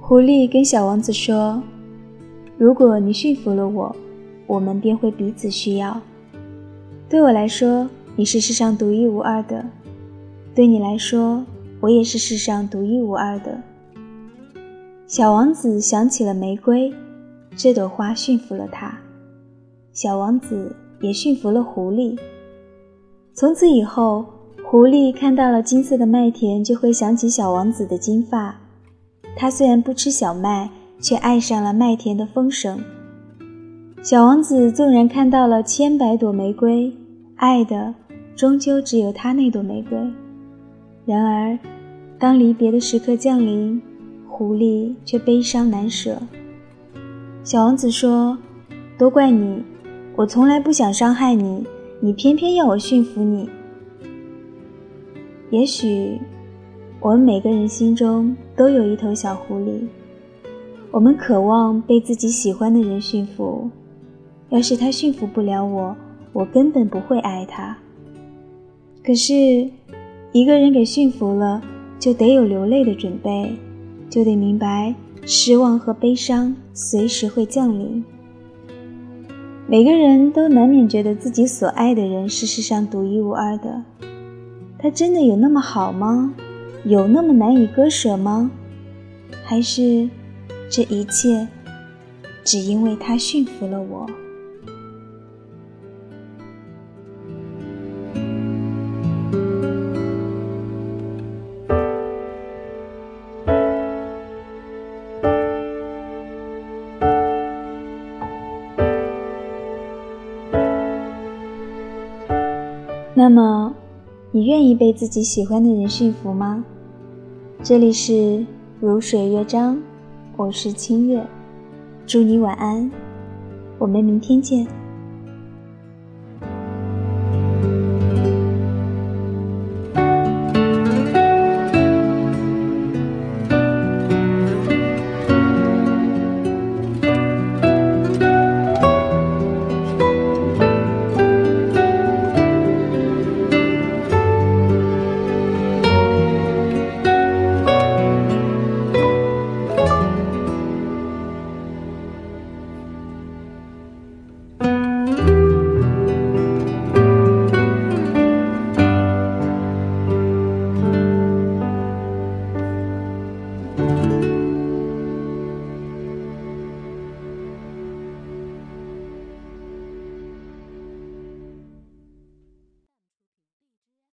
狐狸跟小王子说：“如果你驯服了我，我们便会彼此需要。对我来说，你是世上独一无二的；对你来说，我也是世上独一无二的。”小王子想起了玫瑰，这朵花驯服了他；小王子也驯服了狐狸。从此以后，狐狸看到了金色的麦田，就会想起小王子的金发。他虽然不吃小麦，却爱上了麦田的风声。小王子纵然看到了千百朵玫瑰，爱的终究只有他那朵玫瑰。然而，当离别的时刻降临，狐狸却悲伤难舍。小王子说：“都怪你，我从来不想伤害你，你偏偏要我驯服你。”也许。我们每个人心中都有一头小狐狸，我们渴望被自己喜欢的人驯服。要是他驯服不了我，我根本不会爱他。可是，一个人给驯服了，就得有流泪的准备，就得明白失望和悲伤随时会降临。每个人都难免觉得自己所爱的人是世上独一无二的，他真的有那么好吗？有那么难以割舍吗？还是这一切只因为他驯服了我？那么？你愿意被自己喜欢的人驯服吗？这里是如水乐章，我是清月，祝你晚安，我们明天见。